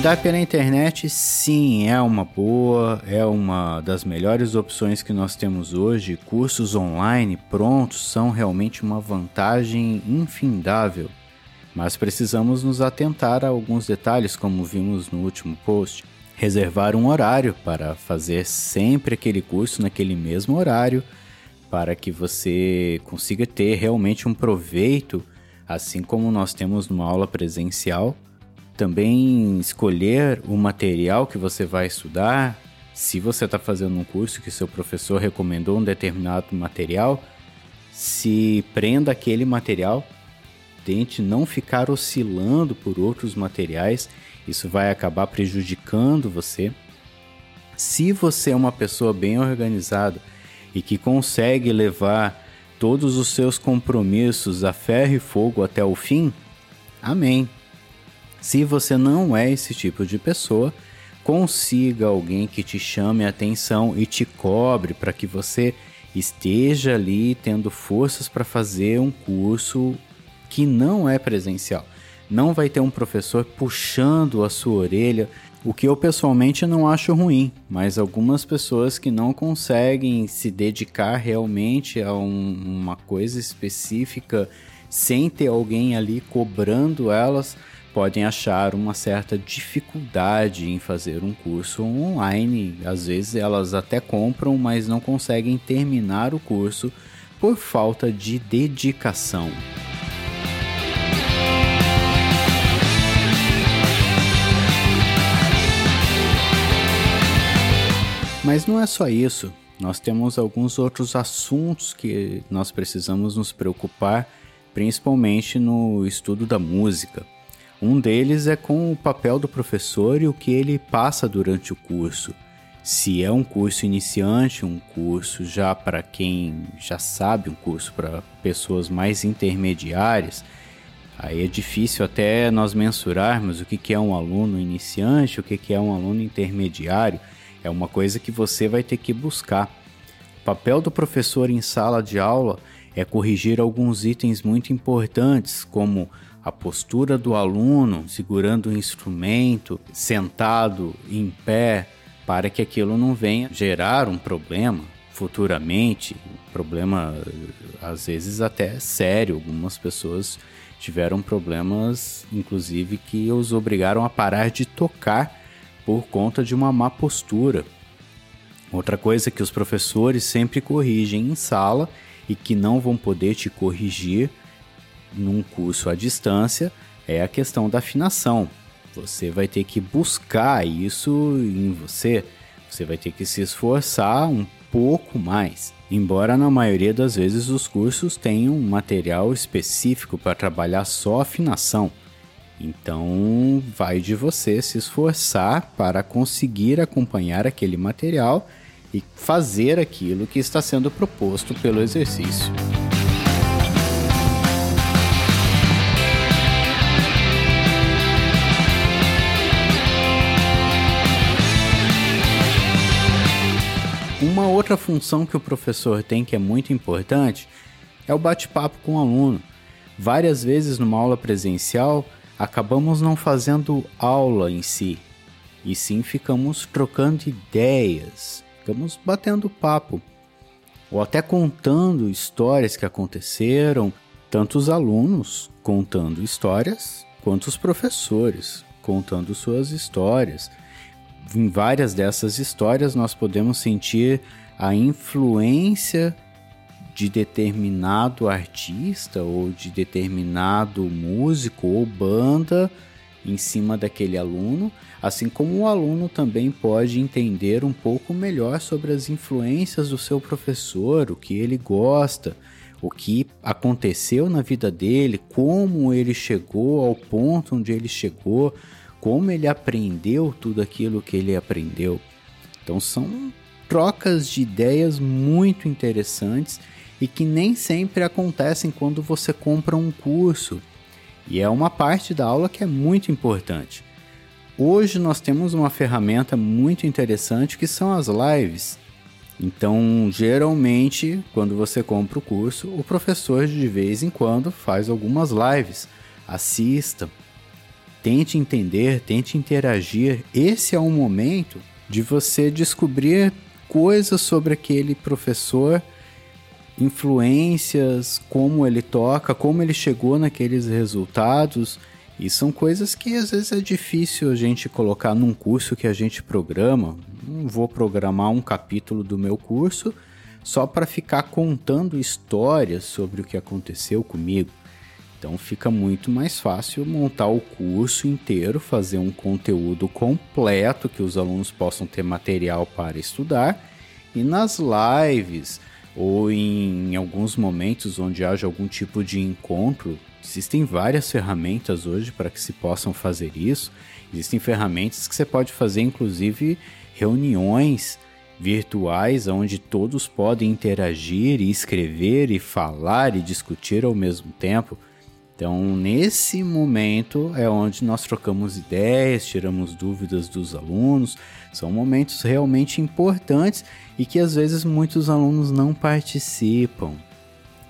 Estudar pela internet, sim, é uma boa, é uma das melhores opções que nós temos hoje. Cursos online prontos são realmente uma vantagem infindável. Mas precisamos nos atentar a alguns detalhes, como vimos no último post. Reservar um horário para fazer sempre aquele curso naquele mesmo horário, para que você consiga ter realmente um proveito, assim como nós temos numa aula presencial também escolher o material que você vai estudar. Se você está fazendo um curso que seu professor recomendou um determinado material, se prenda aquele material, tente não ficar oscilando por outros materiais, isso vai acabar prejudicando você. Se você é uma pessoa bem organizada e que consegue levar todos os seus compromissos a ferro e fogo até o fim, amém. Se você não é esse tipo de pessoa, consiga alguém que te chame a atenção e te cobre para que você esteja ali tendo forças para fazer um curso que não é presencial. Não vai ter um professor puxando a sua orelha, o que eu pessoalmente não acho ruim, mas algumas pessoas que não conseguem se dedicar realmente a um, uma coisa específica sem ter alguém ali cobrando elas, podem achar uma certa dificuldade em fazer um curso online. Às vezes elas até compram, mas não conseguem terminar o curso por falta de dedicação. Mas não é só isso. Nós temos alguns outros assuntos que nós precisamos nos preocupar, principalmente no estudo da música. Um deles é com o papel do professor e o que ele passa durante o curso. Se é um curso iniciante, um curso já para quem já sabe, um curso para pessoas mais intermediárias, aí é difícil até nós mensurarmos o que é um aluno iniciante, o que é um aluno intermediário. É uma coisa que você vai ter que buscar. O papel do professor em sala de aula é corrigir alguns itens muito importantes, como a postura do aluno segurando o instrumento, sentado, em pé, para que aquilo não venha gerar um problema futuramente, problema às vezes até sério. Algumas pessoas tiveram problemas, inclusive, que os obrigaram a parar de tocar por conta de uma má postura. Outra coisa que os professores sempre corrigem em sala e que não vão poder te corrigir num curso à distância é a questão da afinação. Você vai ter que buscar isso em você, você vai ter que se esforçar um pouco mais. Embora na maioria das vezes os cursos tenham um material específico para trabalhar só afinação. Então, vai de você se esforçar para conseguir acompanhar aquele material e fazer aquilo que está sendo proposto pelo exercício. Outra função que o professor tem que é muito importante é o bate-papo com o aluno. Várias vezes numa aula presencial, acabamos não fazendo aula em si, e sim ficamos trocando ideias, ficamos batendo papo, ou até contando histórias que aconteceram, tanto os alunos contando histórias, quanto os professores contando suas histórias em várias dessas histórias nós podemos sentir a influência de determinado artista ou de determinado músico ou banda em cima daquele aluno, assim como o aluno também pode entender um pouco melhor sobre as influências do seu professor, o que ele gosta, o que aconteceu na vida dele, como ele chegou ao ponto onde ele chegou, como ele aprendeu tudo aquilo que ele aprendeu. Então são trocas de ideias muito interessantes e que nem sempre acontecem quando você compra um curso. E é uma parte da aula que é muito importante. Hoje nós temos uma ferramenta muito interessante que são as lives. Então, geralmente, quando você compra o curso, o professor de vez em quando faz algumas lives. Assista, tente entender, tente interagir. Esse é o momento de você descobrir coisas sobre aquele professor, influências, como ele toca, como ele chegou naqueles resultados. E são coisas que às vezes é difícil a gente colocar num curso que a gente programa. Não vou programar um capítulo do meu curso só para ficar contando histórias sobre o que aconteceu comigo. Então fica muito mais fácil montar o curso inteiro, fazer um conteúdo completo que os alunos possam ter material para estudar e nas lives ou em alguns momentos onde haja algum tipo de encontro, existem várias ferramentas hoje para que se possam fazer isso. Existem ferramentas que você pode fazer inclusive reuniões virtuais onde todos podem interagir e escrever e falar e discutir ao mesmo tempo. Então, nesse momento é onde nós trocamos ideias, tiramos dúvidas dos alunos. São momentos realmente importantes e que às vezes muitos alunos não participam.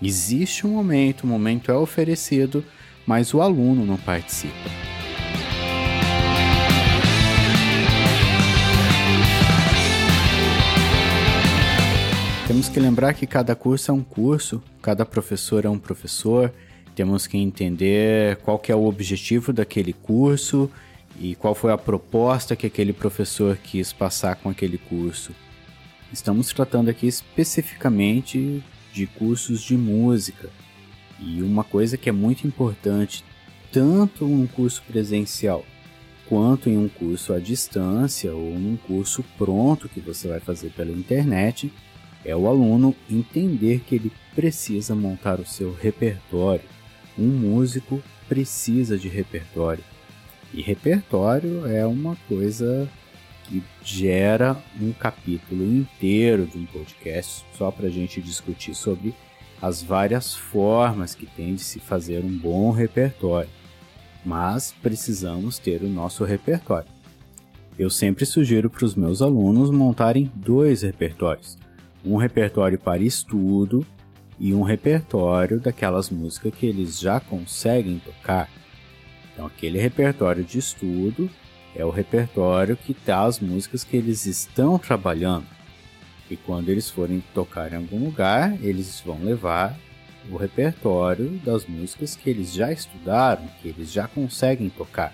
Existe um momento, o momento é oferecido, mas o aluno não participa. Temos que lembrar que cada curso é um curso, cada professor é um professor temos que entender qual que é o objetivo daquele curso e qual foi a proposta que aquele professor quis passar com aquele curso. Estamos tratando aqui especificamente de cursos de música. E uma coisa que é muito importante, tanto um curso presencial quanto em um curso à distância ou num curso pronto que você vai fazer pela internet, é o aluno entender que ele precisa montar o seu repertório um músico precisa de repertório. E repertório é uma coisa que gera um capítulo inteiro de um podcast só para a gente discutir sobre as várias formas que tem de se fazer um bom repertório. Mas precisamos ter o nosso repertório. Eu sempre sugiro para os meus alunos montarem dois repertórios: um repertório para estudo e um repertório daquelas músicas que eles já conseguem tocar. Então, aquele repertório de estudo é o repertório que está as músicas que eles estão trabalhando. E quando eles forem tocar em algum lugar, eles vão levar o repertório das músicas que eles já estudaram, que eles já conseguem tocar.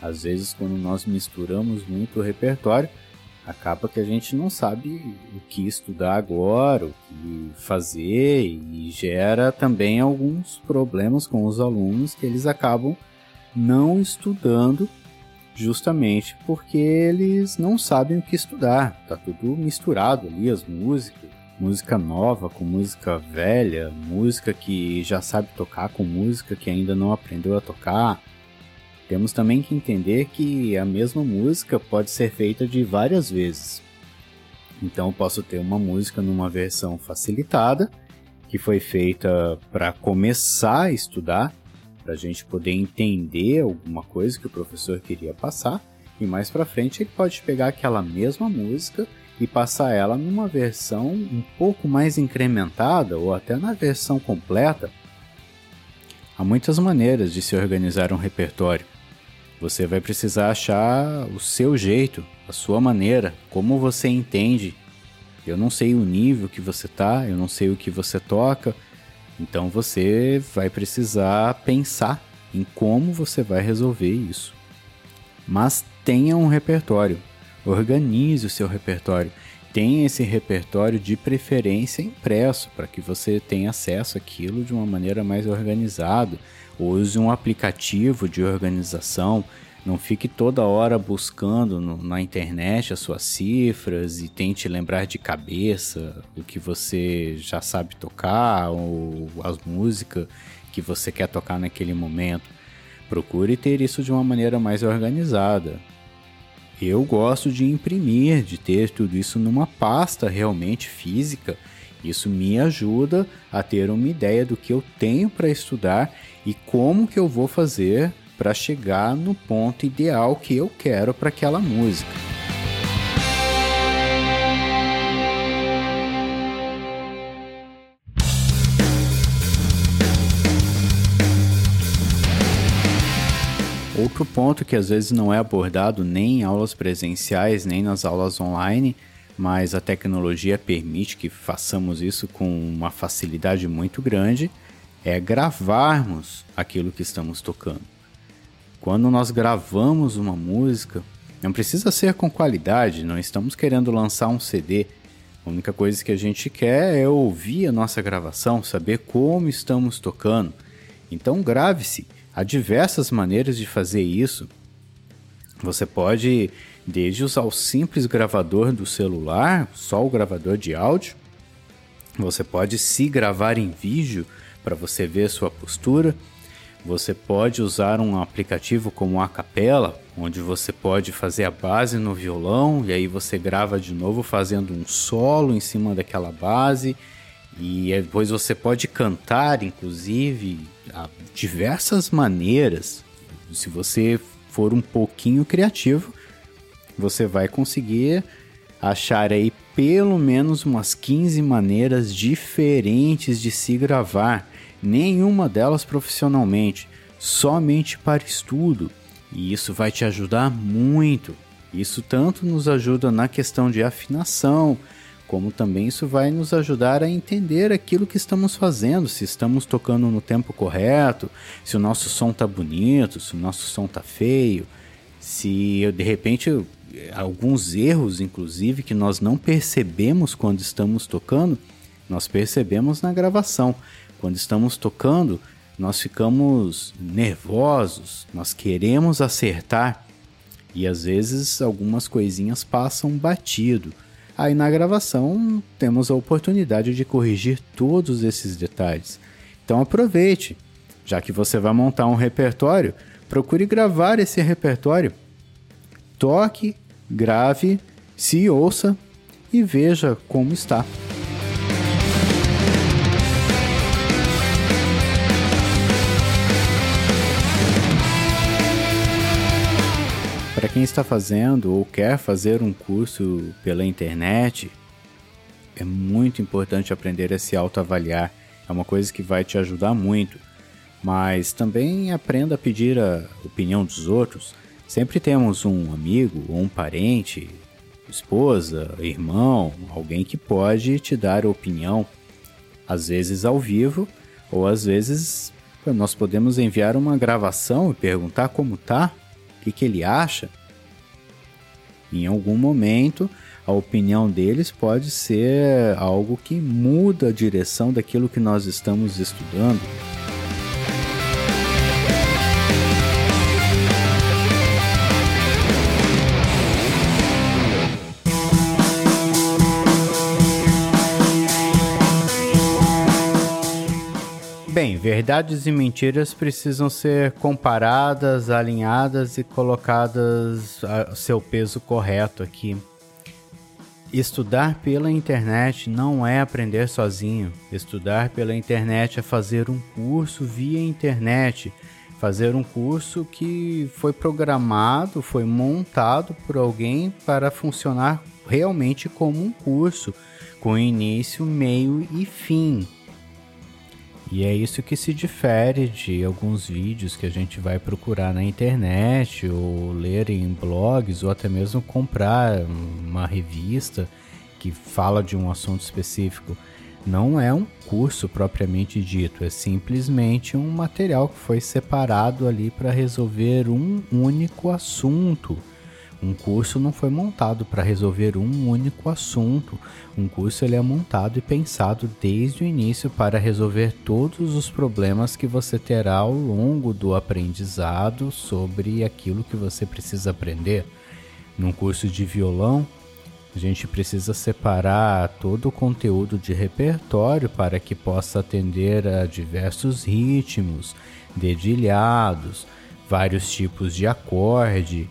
Às vezes, quando nós misturamos muito o repertório, acaba que a gente não sabe o que estudar agora, o que fazer e gera também alguns problemas com os alunos que eles acabam não estudando justamente porque eles não sabem o que estudar. Tá tudo misturado ali as músicas, música nova com música velha, música que já sabe tocar com música que ainda não aprendeu a tocar. Temos também que entender que a mesma música pode ser feita de várias vezes. Então posso ter uma música numa versão facilitada, que foi feita para começar a estudar, para a gente poder entender alguma coisa que o professor queria passar, e mais para frente ele pode pegar aquela mesma música e passar ela numa versão um pouco mais incrementada ou até na versão completa. Há muitas maneiras de se organizar um repertório. Você vai precisar achar o seu jeito, a sua maneira, como você entende. Eu não sei o nível que você tá, eu não sei o que você toca, então você vai precisar pensar em como você vai resolver isso. Mas tenha um repertório, organize o seu repertório. Tenha esse repertório de preferência impresso para que você tenha acesso àquilo de uma maneira mais organizada Use um aplicativo de organização. Não fique toda hora buscando no, na internet as suas cifras e tente lembrar de cabeça o que você já sabe tocar ou as músicas que você quer tocar naquele momento. Procure ter isso de uma maneira mais organizada. Eu gosto de imprimir, de ter tudo isso numa pasta realmente física. Isso me ajuda a ter uma ideia do que eu tenho para estudar e como que eu vou fazer para chegar no ponto ideal que eu quero para aquela música. Outro ponto que às vezes não é abordado nem em aulas presenciais, nem nas aulas online, mas a tecnologia permite que façamos isso com uma facilidade muito grande, é gravarmos aquilo que estamos tocando. Quando nós gravamos uma música, não precisa ser com qualidade, não estamos querendo lançar um CD. A única coisa que a gente quer é ouvir a nossa gravação, saber como estamos tocando. Então grave-se, Há diversas maneiras de fazer isso. Você pode, desde usar o simples gravador do celular, só o gravador de áudio. Você pode se gravar em vídeo para você ver sua postura. Você pode usar um aplicativo como a Capela, onde você pode fazer a base no violão e aí você grava de novo fazendo um solo em cima daquela base e depois você pode cantar, inclusive, há diversas maneiras. Se você for um pouquinho criativo, você vai conseguir achar aí pelo menos umas 15 maneiras diferentes de se gravar, nenhuma delas profissionalmente, somente para estudo. E isso vai te ajudar muito. Isso tanto nos ajuda na questão de afinação, como também isso vai nos ajudar a entender aquilo que estamos fazendo, se estamos tocando no tempo correto, se o nosso som tá bonito, se o nosso som tá feio, se de repente alguns erros, inclusive, que nós não percebemos quando estamos tocando, nós percebemos na gravação. Quando estamos tocando, nós ficamos nervosos, nós queremos acertar e às vezes algumas coisinhas passam batido. Aí na gravação temos a oportunidade de corrigir todos esses detalhes. Então aproveite, já que você vai montar um repertório, procure gravar esse repertório. Toque, grave, se ouça e veja como está. Quem está fazendo ou quer fazer um curso pela internet, é muito importante aprender a se autoavaliar. É uma coisa que vai te ajudar muito. Mas também aprenda a pedir a opinião dos outros. Sempre temos um amigo ou um parente, esposa, irmão, alguém que pode te dar opinião, às vezes ao vivo, ou às vezes nós podemos enviar uma gravação e perguntar como tá que, que ele acha, em algum momento a opinião deles pode ser algo que muda a direção daquilo que nós estamos estudando. Bem, verdades e mentiras precisam ser comparadas, alinhadas e colocadas a seu peso correto aqui. Estudar pela internet não é aprender sozinho. Estudar pela internet é fazer um curso via internet. Fazer um curso que foi programado, foi montado por alguém para funcionar realmente como um curso, com início, meio e fim. E é isso que se difere de alguns vídeos que a gente vai procurar na internet, ou ler em blogs, ou até mesmo comprar uma revista que fala de um assunto específico. Não é um curso propriamente dito, é simplesmente um material que foi separado ali para resolver um único assunto. Um curso não foi montado para resolver um único assunto. Um curso ele é montado e pensado desde o início para resolver todos os problemas que você terá ao longo do aprendizado sobre aquilo que você precisa aprender. Num curso de violão, a gente precisa separar todo o conteúdo de repertório para que possa atender a diversos ritmos, dedilhados, vários tipos de acorde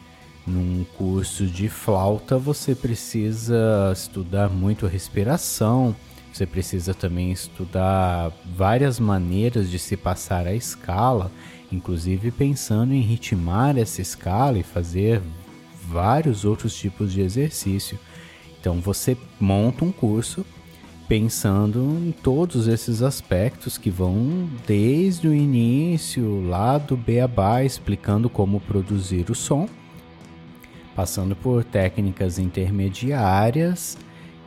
num curso de flauta, você precisa estudar muito a respiração, você precisa também estudar várias maneiras de se passar a escala, inclusive pensando em ritmar essa escala e fazer vários outros tipos de exercício. Então você monta um curso pensando em todos esses aspectos que vão desde o início, lá do beabá, explicando como produzir o som, passando por técnicas intermediárias,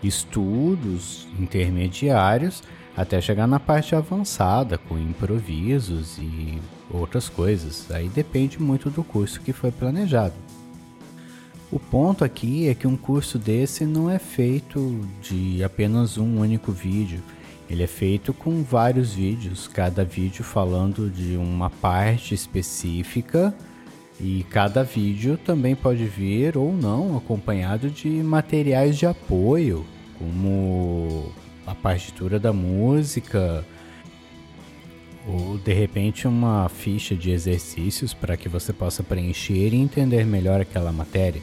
estudos intermediários, até chegar na parte avançada, com improvisos e outras coisas. Aí depende muito do curso que foi planejado. O ponto aqui é que um curso desse não é feito de apenas um único vídeo. Ele é feito com vários vídeos, cada vídeo falando de uma parte específica e cada vídeo também pode vir ou não acompanhado de materiais de apoio, como a partitura da música, ou de repente uma ficha de exercícios para que você possa preencher e entender melhor aquela matéria.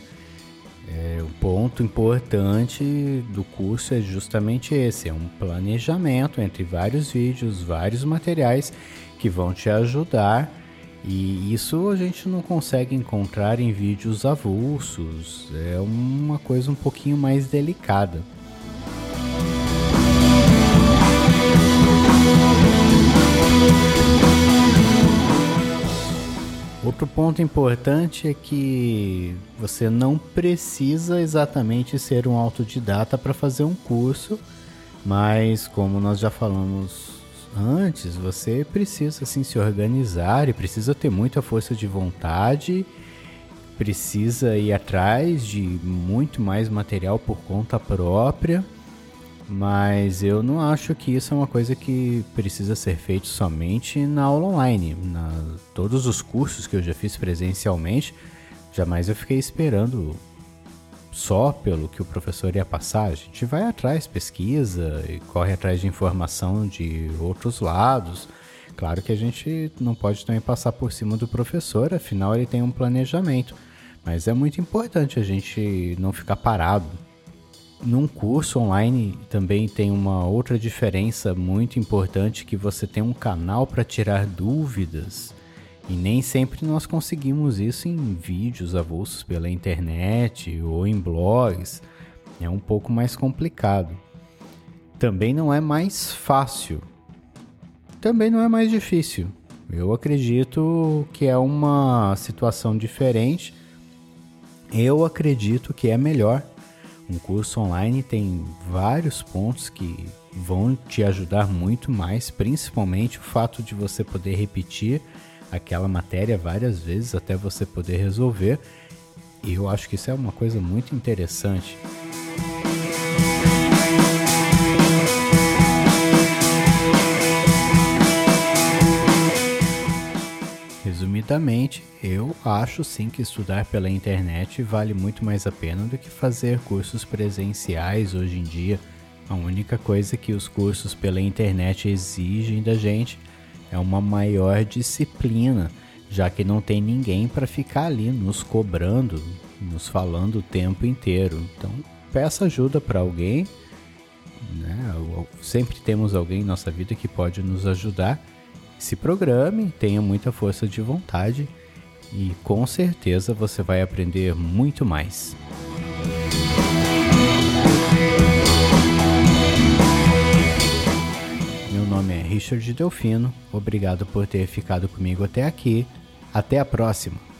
É, o ponto importante do curso é justamente esse: é um planejamento entre vários vídeos, vários materiais que vão te ajudar. E isso a gente não consegue encontrar em vídeos avulsos, é uma coisa um pouquinho mais delicada. Outro ponto importante é que você não precisa exatamente ser um autodidata para fazer um curso, mas como nós já falamos antes, você precisa assim se organizar e precisa ter muita força de vontade, precisa ir atrás de muito mais material por conta própria mas eu não acho que isso é uma coisa que precisa ser feito somente na aula online. Na, todos os cursos que eu já fiz presencialmente, jamais eu fiquei esperando só pelo que o professor ia passar. A gente vai atrás, pesquisa e corre atrás de informação de outros lados. Claro que a gente não pode também passar por cima do professor, afinal ele tem um planejamento. Mas é muito importante a gente não ficar parado num curso online também tem uma outra diferença muito importante que você tem um canal para tirar dúvidas. E nem sempre nós conseguimos isso em vídeos avulsos pela internet ou em blogs. É um pouco mais complicado. Também não é mais fácil. Também não é mais difícil. Eu acredito que é uma situação diferente. Eu acredito que é melhor um curso online tem vários pontos que vão te ajudar muito mais, principalmente o fato de você poder repetir aquela matéria várias vezes até você poder resolver. E eu acho que isso é uma coisa muito interessante. Resumidamente, eu acho sim que estudar pela internet vale muito mais a pena do que fazer cursos presenciais hoje em dia. A única coisa que os cursos pela internet exigem da gente é uma maior disciplina, já que não tem ninguém para ficar ali nos cobrando, nos falando o tempo inteiro. Então, peça ajuda para alguém. Né? Sempre temos alguém em nossa vida que pode nos ajudar se programe, tenha muita força de vontade e com certeza você vai aprender muito mais. Richard Delfino, obrigado por ter ficado comigo até aqui. Até a próxima!